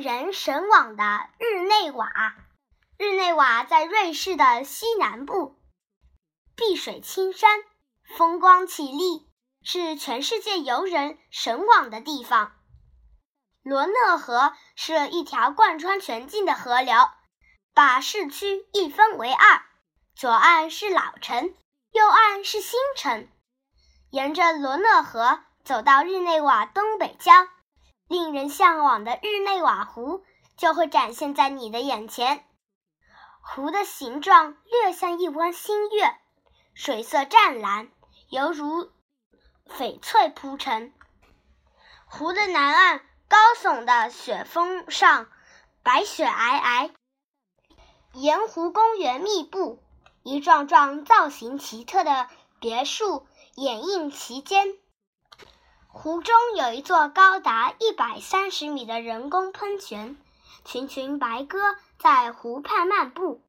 人神往的日内瓦。日内瓦在瑞士的西南部，碧水青山，风光绮丽，是全世界游人神往的地方。罗讷河是一条贯穿全境的河流，把市区一分为二，左岸是老城，右岸是新城。沿着罗讷河走到日内瓦东北郊。令人向往的日内瓦湖就会展现在你的眼前。湖的形状略像一弯新月，水色湛蓝，犹如翡翠铺成。湖的南岸高耸的雪峰上，白雪皑皑，沿湖公园密布，一幢幢造型奇特的别墅掩映其间。湖中有一座高达一百三十米的人工喷泉，群群白鸽在湖畔漫步，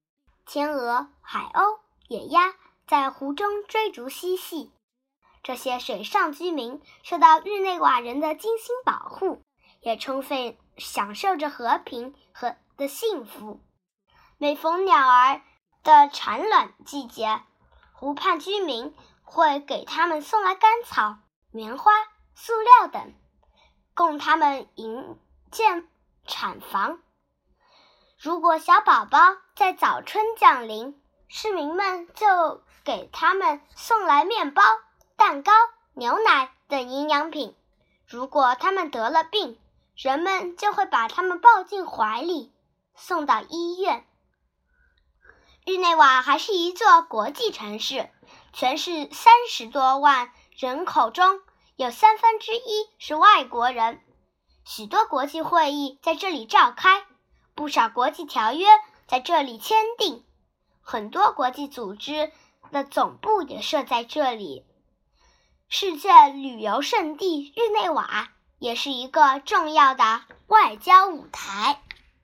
天鹅、海鸥、野鸭在湖中追逐嬉戏。这些水上居民受到日内瓦人的精心保护，也充分享受着和平和的幸福。每逢鸟儿的产卵季节，湖畔居民会给它们送来干草、棉花。塑料等，供他们营建产房。如果小宝宝在早春降临，市民们就给他们送来面包、蛋糕、牛奶等营养品。如果他们得了病，人们就会把他们抱进怀里，送到医院。日内瓦还是一座国际城市，全市三十多万人口中。有三分之一是外国人，许多国际会议在这里召开，不少国际条约在这里签订，很多国际组织的总部也设在这里。世界旅游胜地日内瓦也是一个重要的外交舞台。